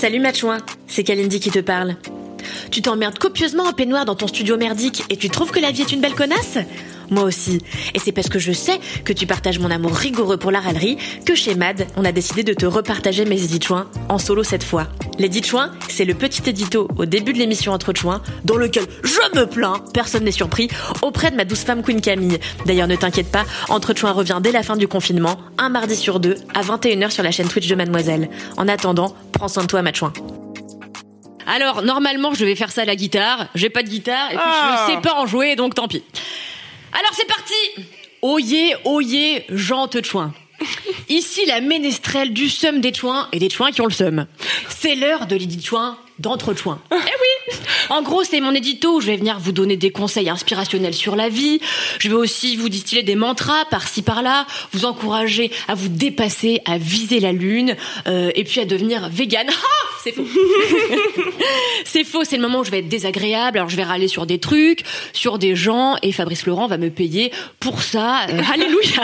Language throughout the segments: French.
Salut Matchouin, c'est Kalindi qui te parle. Tu t'emmerdes copieusement en peignoir dans ton studio merdique et tu trouves que la vie est une belle connasse? Moi aussi. Et c'est parce que je sais que tu partages mon amour rigoureux pour la râlerie que chez MAD, on a décidé de te repartager mes édits en solo cette fois. L'édit chouin, c'est le petit édito au début de l'émission Entre Chouins, dans lequel je me plains, personne n'est surpris, auprès de ma douce femme Queen Camille. D'ailleurs, ne t'inquiète pas, Entre Chouins revient dès la fin du confinement, un mardi sur deux, à 21h sur la chaîne Twitch de Mademoiselle. En attendant, prends soin de toi, Matchouin. Alors, normalement, je vais faire ça à la guitare. J'ai pas de guitare, et puis Ah. je sais pas en jouer, donc tant pis. Alors, c'est parti Oyez, oyez, Jean Chouin. Ici, la ménestrelle du seum des chouins et des chouins qui ont le seum. C'est l'heure de l'édit chouin d'entre chouins. En gros, c'est mon édito où je vais venir vous donner des conseils inspirationnels sur la vie. Je vais aussi vous distiller des mantras par-ci par-là, vous encourager à vous dépasser, à viser la lune, euh, et puis à devenir vegan. Ah c'est faux. c'est faux, c'est le moment où je vais être désagréable. Alors je vais râler sur des trucs, sur des gens, et Fabrice Laurent va me payer pour ça. Euh, alléluia.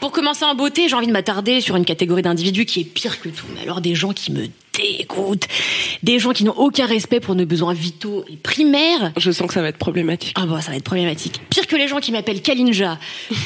Pour commencer en beauté, j'ai envie de m'attarder sur une catégorie d'individus qui est pire que tout. Mais alors des gens qui me dégoûtent, des gens qui n'ont aucun respect pour nos besoins vitaux et primaires. Je sens que ça va être problématique. Ah bah ça va être problématique. Pire que les gens qui m'appellent Kalinja, pire,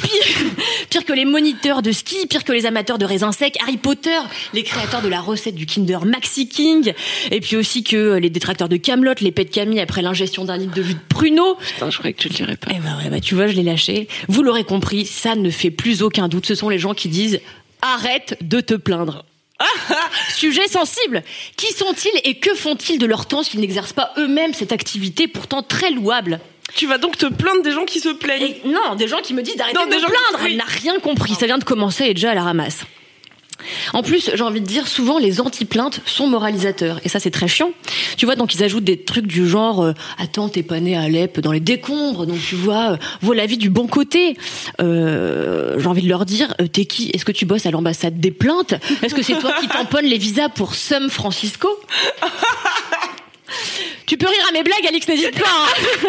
pire que les moniteurs de ski, pire que les amateurs de raisins secs, Harry Potter, les créateurs de la recette du Kinder Maxi King, et puis aussi que les détracteurs de Camelot, les pets de Camille après l'ingestion d'un litre de jus de pruneau. Putain, je croyais que tu le dirais pas. Eh ben ouais, bah tu vois, je l'ai lâché. Vous l'aurez compris, ça ne fait plus aucun doute. Ce sont les gens qui disent arrête de te plaindre. Sujet sensible. Qui sont-ils et que font-ils de leur temps s'ils n'exercent pas eux-mêmes cette activité pourtant très louable? Tu vas donc te plaindre des gens qui se plaignent. Et non, des gens qui me disent d'arrêter de des me gens qui- plaindre. oui. Elle n'a rien compris. Ça vient de commencer et déjà à la ramasse. En plus, j'ai envie de dire, souvent les anti-plaintes sont moralisateurs. Et ça, c'est très chiant. Tu vois, donc ils ajoutent des trucs du genre euh, Attends, t'es pas né à Alep dans les décombres, donc tu vois, euh, vois la vie du bon côté. Euh, j'ai envie de leur dire euh, T'es qui? Est-ce que tu bosses à l'ambassade des plaintes? Est-ce que c'est toi qui tamponnes les visas pour San Francisco? Tu peux rire à mes blagues, Alix, n'hésite pas. hein.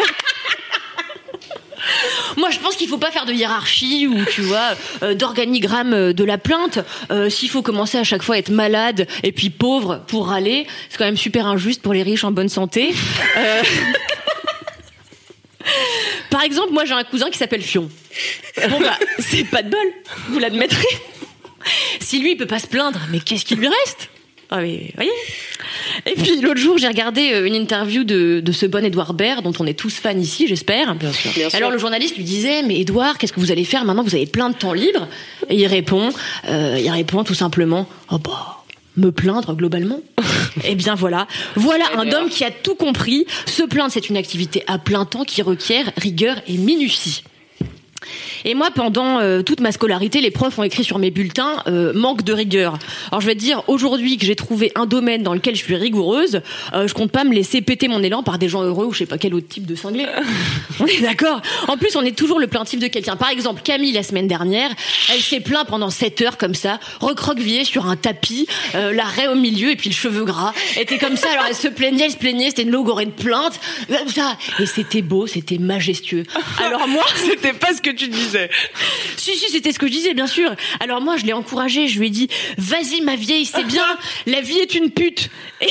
Moi, je pense qu'il faut pas faire de hiérarchie ou tu vois euh, d'organigramme euh, de la plainte. Euh, S'il faut commencer à chaque fois à être malade et puis pauvre pour râler, c'est quand même super injuste pour les riches en bonne santé. Par exemple, moi j'ai un cousin qui s'appelle Fion. Bon bah, c'est pas de bol, vous l'admettrez. Si lui il peut pas se plaindre, mais qu'est-ce qui lui reste? Ah mais, voyez Et puis l'autre jour, j'ai regardé euh, une interview de, de ce bon Edouard Baird, dont on est tous fans ici, j'espère. Bien sûr. Alors le journaliste lui disait, mais Edouard, qu'est-ce que vous allez faire maintenant? Vous avez plein de temps libre. Et il répond, euh, il répond tout simplement, oh bah, me plaindre globalement. Eh bien voilà, voilà un homme qui a tout compris. Se plaindre, c'est une activité à plein temps qui requiert rigueur et minutie. Et moi, pendant euh, toute ma scolarité, les profs ont écrit sur mes bulletins euh, manque de rigueur. Alors je vais te dire, aujourd'hui que j'ai trouvé un domaine dans lequel je suis rigoureuse, euh, je compte pas me laisser péter mon élan par des gens heureux ou je sais pas quel autre type de cinglé. on est d'accord En plus, on est toujours le plaintif de quelqu'un. Par exemple, Camille, la semaine dernière, elle s'est plaint pendant 7 heures comme ça, recroquevillée sur un tapis, euh, la raie au milieu et puis le cheveu gras. Elle était comme ça, alors elle se plaignait, elle se plaignait, c'était une logorée de plainte. Comme ça. Et c'était beau, c'était majestueux. Alors moi... C'était pas ce que tu disais. Si, si, c'était ce que je disais, bien sûr. Alors moi, je l'ai encouragée, je lui ai dit, vas-y ma vieille, c'est bien, la vie est une pute. Et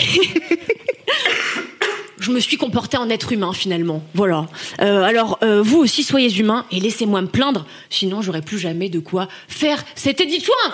je me suis comportée en être humain, finalement. Voilà. Euh, alors, euh, vous aussi, soyez humains et laissez-moi me plaindre, sinon j'aurai plus jamais de quoi faire cet édit de soin.